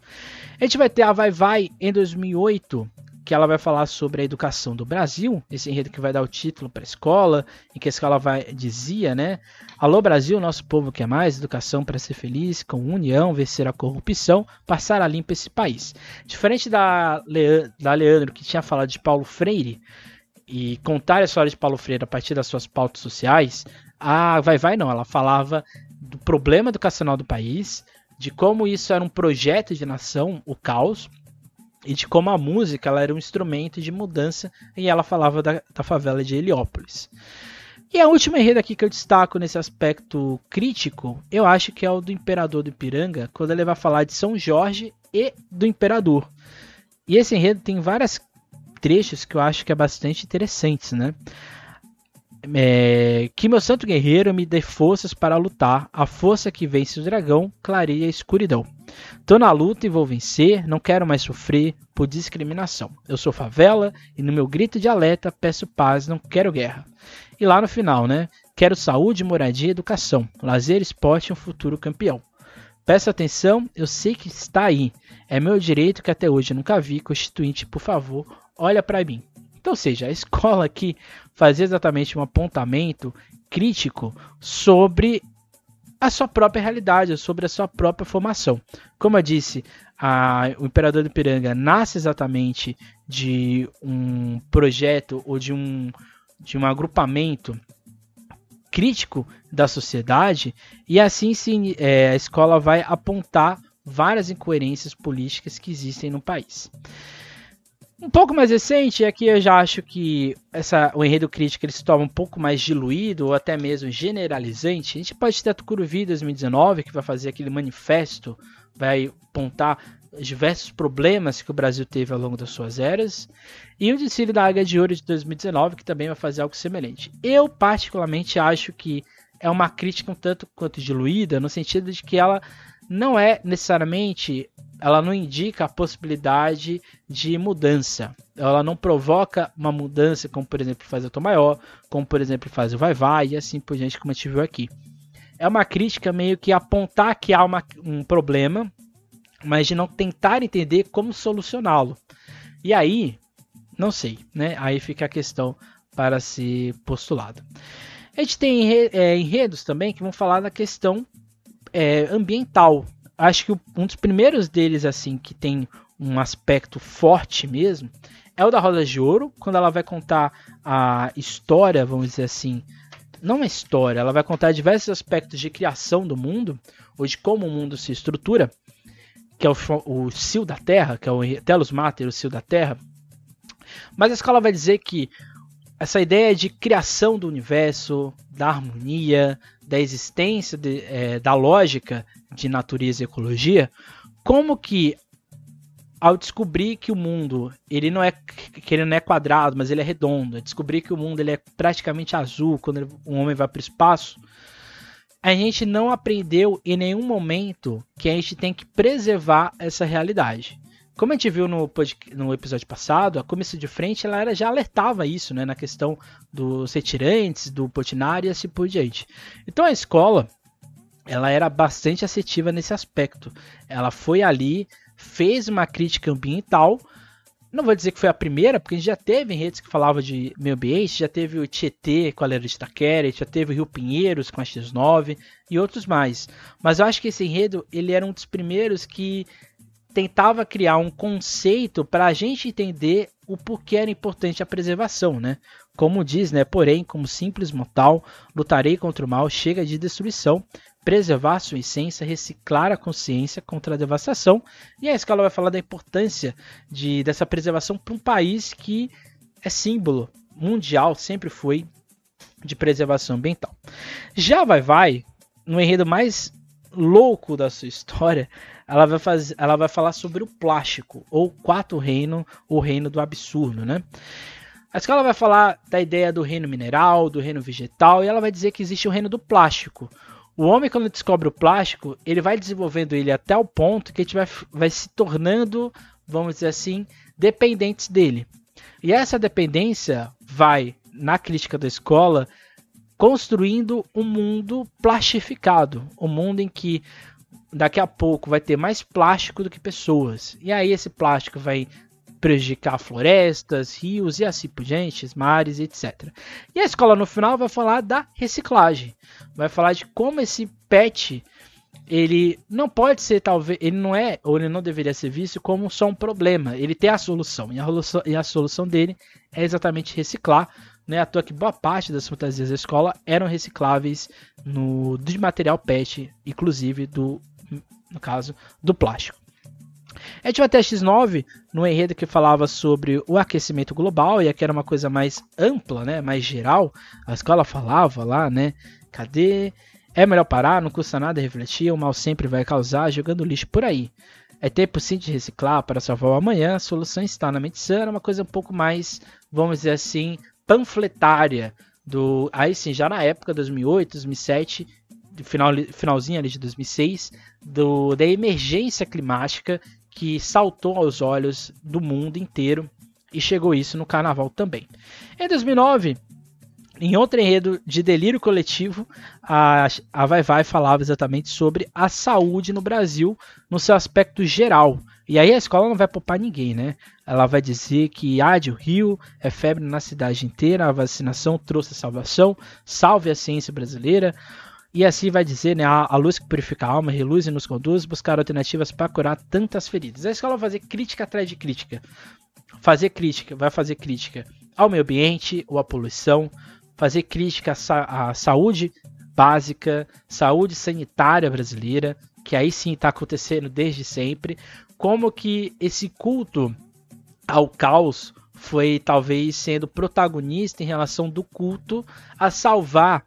A gente vai ter a Vai Vai em 2008, que ela vai falar sobre a educação do Brasil, esse enredo que vai dar o título para a escola, em que a escola vai, dizia, né? Alô Brasil, nosso povo quer mais, educação para ser feliz, com união, vencer a corrupção, passar a limpo esse país. Diferente da, Le da Leandro, que tinha falado de Paulo Freire, e contar a história de Paulo Freire a partir das suas pautas sociais, a Vai Vai não, ela falava do problema educacional do país, de como isso era um projeto de nação, o caos, e de como a música ela era um instrumento de mudança e ela falava da, da favela de Heliópolis. E a última enredo aqui que eu destaco nesse aspecto crítico, eu acho que é o do Imperador do Ipiranga, quando ele vai falar de São Jorge e do Imperador. E esse enredo tem vários trechos que eu acho que é bastante interessantes, né? É, que meu santo guerreiro me dê forças para lutar, a força que vence o dragão clareia a escuridão. Tô na luta e vou vencer, não quero mais sofrer por discriminação. Eu sou favela e no meu grito de alerta peço paz, não quero guerra. E lá no final, né? Quero saúde, moradia educação, lazer, esporte e um futuro campeão. Peço atenção, eu sei que está aí. É meu direito que até hoje nunca vi. Constituinte, por favor, olha para mim. Então, seja, a escola aqui fazia exatamente um apontamento crítico sobre a sua própria realidade, sobre a sua própria formação. Como eu disse, a, o Imperador do Piranga nasce exatamente de um projeto ou de um, de um agrupamento crítico da sociedade e assim se, é, a escola vai apontar várias incoerências políticas que existem no país. Um pouco mais recente, aqui eu já acho que essa, o enredo crítico ele se torna um pouco mais diluído ou até mesmo generalizante. A gente pode ter a Tucuruvi 2019, que vai fazer aquele manifesto, vai apontar diversos problemas que o Brasil teve ao longo das suas eras. E o Desfile da Águia de Ouro de 2019, que também vai fazer algo semelhante. Eu, particularmente, acho que é uma crítica um tanto quanto diluída, no sentido de que ela não é necessariamente ela não indica a possibilidade de mudança. Ela não provoca uma mudança, como por exemplo faz o Tom Maior, como por exemplo faz o Vai Vai e assim por diante, como a gente viu aqui. É uma crítica meio que apontar que há uma, um problema, mas de não tentar entender como solucioná-lo. E aí, não sei, né? Aí fica a questão para ser postulado. A gente tem é, enredos também que vão falar da questão é, ambiental, acho que um dos primeiros deles, assim, que tem um aspecto forte mesmo, é o da Roda de Ouro, quando ela vai contar a história, vamos dizer assim, não a história, ela vai contar diversos aspectos de criação do mundo, ou de como o mundo se estrutura, que é o, o Cio da Terra, que é o Telos Mater, o Cio da Terra. Mas a escola vai dizer que essa ideia de criação do universo, da harmonia, da existência, de, é, da lógica de natureza e ecologia, como que ao descobrir que o mundo ele não é que ele não é quadrado, mas ele é redondo, descobrir que o mundo ele é praticamente azul quando um homem vai para o espaço, a gente não aprendeu em nenhum momento que a gente tem que preservar essa realidade. Como a gente viu no, no episódio passado, a comissão de frente ela era, já alertava isso, né, na questão dos retirantes, do Potinari e assim por diante. Então a escola ela era bastante assertiva nesse aspecto. Ela foi ali, fez uma crítica ambiental. Não vou dizer que foi a primeira, porque a gente já teve redes que falavam de meio ambiente, já teve o Tietê com a Lera de já teve o Rio Pinheiros com a X9 e outros mais. Mas eu acho que esse enredo ele era um dos primeiros que tentava criar um conceito para a gente entender o porquê era importante a preservação, né? Como diz, né? Porém, como simples mortal, lutarei contra o mal, chega de destruição, preservar sua essência, reciclar a consciência contra a devastação. E a escala vai falar da importância de, dessa preservação para um país que é símbolo mundial, sempre foi de preservação ambiental. Já vai vai no enredo mais louco da sua história, ela vai, fazer, ela vai falar sobre o plástico, ou quarto reino, o reino do absurdo, né? A escala vai falar da ideia do reino mineral, do reino vegetal, e ela vai dizer que existe o reino do plástico. O homem, quando descobre o plástico, ele vai desenvolvendo ele até o ponto que a gente vai, vai se tornando, vamos dizer assim, dependentes dele. E essa dependência vai, na crítica da escola, construindo um mundo plastificado, um mundo em que daqui a pouco vai ter mais plástico do que pessoas. E aí esse plástico vai prejudicar florestas, rios e assim por diante, mares, etc. E a escola no final vai falar da reciclagem, vai falar de como esse PET ele não pode ser talvez, ele não é ou ele não deveria ser visto como só um problema. Ele tem a solução e a, solução, e a solução dele é exatamente reciclar. Né, à toa que boa parte das fantasias da escola eram recicláveis no, de material PET, inclusive do, no caso, do plástico. A gente vai até X9 no enredo que falava sobre o aquecimento global, e aqui era uma coisa mais ampla, né, mais geral. A escola falava lá, né, cadê? É melhor parar, não custa nada refletir, o mal sempre vai causar jogando lixo por aí. É tempo sim de reciclar para salvar o amanhã, a solução está na mente sana, uma coisa um pouco mais, vamos dizer assim, panfletária. Do, aí sim, já na época, 2008, 2007, final, finalzinho ali de 2006, do, da emergência climática que saltou aos olhos do mundo inteiro e chegou isso no carnaval também. Em 2009, em outro enredo de delírio coletivo, a, a Vai Vai falava exatamente sobre a saúde no Brasil no seu aspecto geral. E aí a escola não vai poupar ninguém, né? Ela vai dizer que há de Rio é febre na cidade inteira, a vacinação trouxe a salvação, salve a ciência brasileira. E assim vai dizer, né? A, luz que purifica a alma, reluz e nos conduz, buscar alternativas para curar tantas feridas. A escola vai fazer crítica atrás de crítica. Fazer crítica, vai fazer crítica ao meio ambiente ou à poluição, fazer crítica à, à saúde básica, saúde sanitária brasileira, que aí sim está acontecendo desde sempre, como que esse culto ao caos foi talvez sendo protagonista em relação do culto a salvar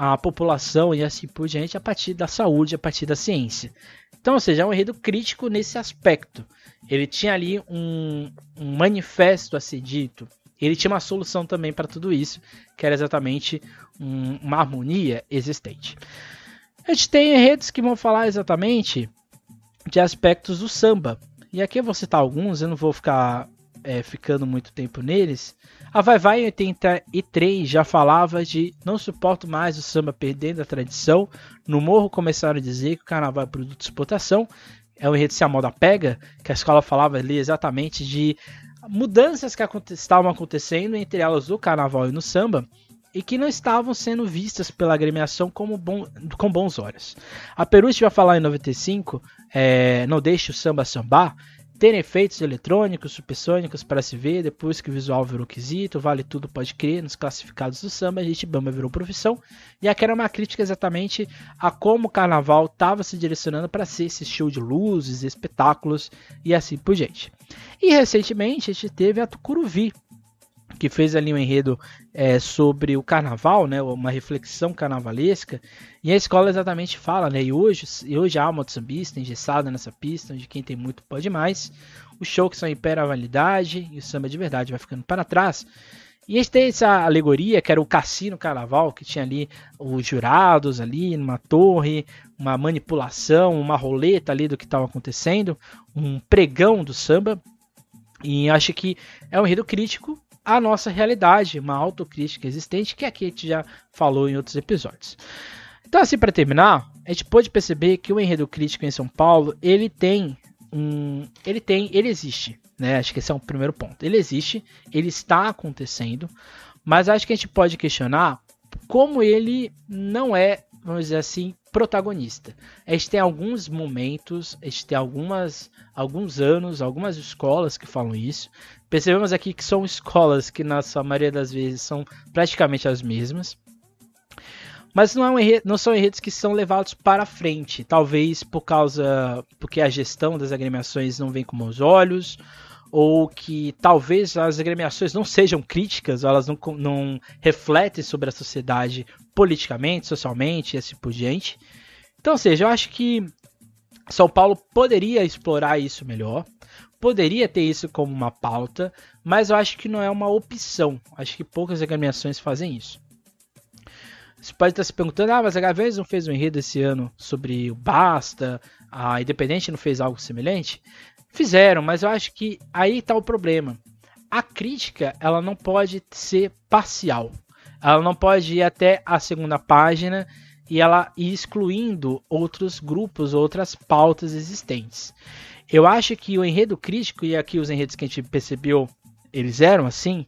a população e assim por diante a partir da saúde, a partir da ciência. Então, ou seja, é um enredo crítico nesse aspecto. Ele tinha ali um, um manifesto a ser dito. Ele tinha uma solução também para tudo isso, que era exatamente um, uma harmonia existente. A gente tem enredos que vão falar exatamente de aspectos do samba. E aqui eu vou citar alguns, eu não vou ficar é, ficando muito tempo neles, a Vai Vai em 83 já falava de não suporto mais o samba perdendo a tradição. No Morro começaram a dizer que o carnaval é produto de exportação. É o enredo Se a Moda Pega, que a escola falava ali exatamente de mudanças que estavam acontecendo entre elas o carnaval e no samba e que não estavam sendo vistas pela agremiação como bom, com bons olhos. A Peruche vai falar em 95, é, não deixe o samba sambar, ter efeitos eletrônicos, supersônicos para se ver, depois que o visual virou quesito, vale tudo, pode crer, nos classificados do samba, a gente bamba virou profissão. E aqui era uma crítica exatamente a como o carnaval estava se direcionando para ser esse show de luzes, espetáculos e assim por diante. E recentemente a gente teve a Tucuruvi, que fez ali um enredo é, sobre o carnaval, né, uma reflexão carnavalesca, e a escola exatamente fala, né, e hoje, e hoje a alma do sambista engessada nessa pista, onde quem tem muito pode mais, o show que só impera a validade, e o samba de verdade vai ficando para trás, e tem essa alegoria, que era o cassino carnaval, que tinha ali os jurados ali numa torre, uma manipulação, uma roleta ali do que estava acontecendo, um pregão do samba, e acho que é um enredo crítico a nossa realidade, uma autocrítica existente, que aqui a gente já falou em outros episódios. Então, assim, para terminar, a gente pode perceber que o enredo crítico em São Paulo, ele tem um, ele tem, ele existe, né? Acho que esse é o primeiro ponto. Ele existe, ele está acontecendo, mas acho que a gente pode questionar como ele não é, vamos dizer assim, protagonista. A gente tem alguns momentos, a gente tem algumas, alguns anos, algumas escolas que falam isso. Percebemos aqui que são escolas que, na sua maioria das vezes, são praticamente as mesmas. Mas não, é um enredo, não são enredos que são levados para frente. Talvez por causa. porque a gestão das agremiações não vem com bons olhos. Ou que talvez as agremiações não sejam críticas, elas não, não refletem sobre a sociedade politicamente, socialmente e assim por diante. Então, ou seja, eu acho que São Paulo poderia explorar isso melhor poderia ter isso como uma pauta, mas eu acho que não é uma opção. Acho que poucas agremiações fazem isso. Você pode estar se perguntando, ah, mas a Gaviões não fez um enredo esse ano sobre o Basta, a Independente não fez algo semelhante? Fizeram, mas eu acho que aí está o problema. A crítica, ela não pode ser parcial. Ela não pode ir até a segunda página e ela ir excluindo outros grupos, outras pautas existentes. Eu acho que o enredo crítico, e aqui os enredos que a gente percebeu, eles eram assim,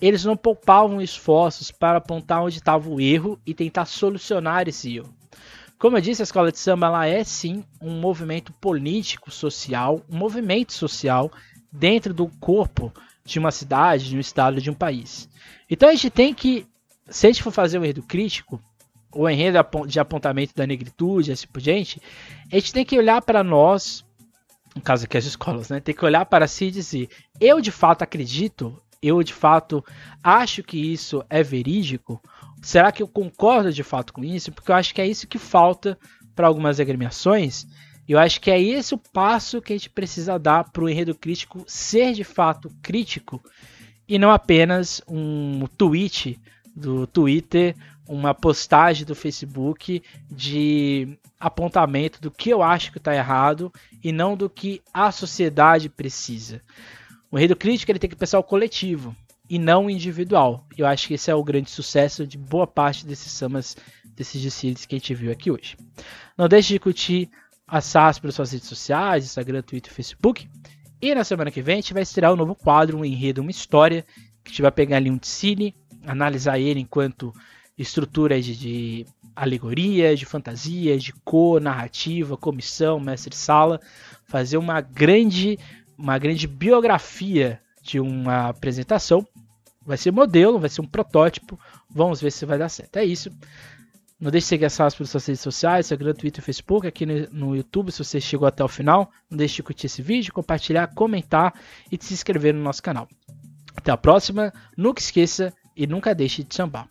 eles não poupavam esforços para apontar onde estava o erro e tentar solucionar esse erro. Como eu disse, a escola de samba ela é sim um movimento político, social, um movimento social dentro do corpo de uma cidade, de um estado, de um país. Então a gente tem que, se a gente for fazer um enredo crítico, o enredo de apontamento da negritude, assim por diante, a gente tem que olhar para nós, no caso aqui as escolas, né? Tem que olhar para si e dizer: eu de fato acredito, eu de fato acho que isso é verídico. Será que eu concordo de fato com isso? Porque eu acho que é isso que falta para algumas agremiações. E eu acho que é esse o passo que a gente precisa dar para o enredo crítico ser de fato crítico e não apenas um tweet do Twitter, uma postagem do Facebook de apontamento do que eu acho que está errado e não do que a sociedade precisa. O enredo crítico ele tem que pensar o coletivo e não o individual. Eu acho que esse é o grande sucesso de boa parte desses samas, desses desfiles que a gente viu aqui hoje. Não deixe de curtir a SAS pelas suas redes sociais, Instagram, Twitter Facebook. E na semana que vem a gente vai estrear um novo quadro, um enredo, uma história, que a gente vai pegar ali um cine, analisar ele enquanto estrutura de, de alegoria, de fantasia, de cor, narrativa, comissão, mestre-sala, fazer uma grande, uma grande biografia de uma apresentação. Vai ser modelo, vai ser um protótipo. Vamos ver se vai dar certo. É isso. Não deixe de seguir a Salas pelas suas redes sociais, Instagram, Twitter e Facebook, aqui no, no, YouTube, se você chegou até o final. Não deixe de curtir esse vídeo, compartilhar, comentar e de se inscrever no nosso canal. Até a próxima, nunca esqueça e nunca deixe de sambar.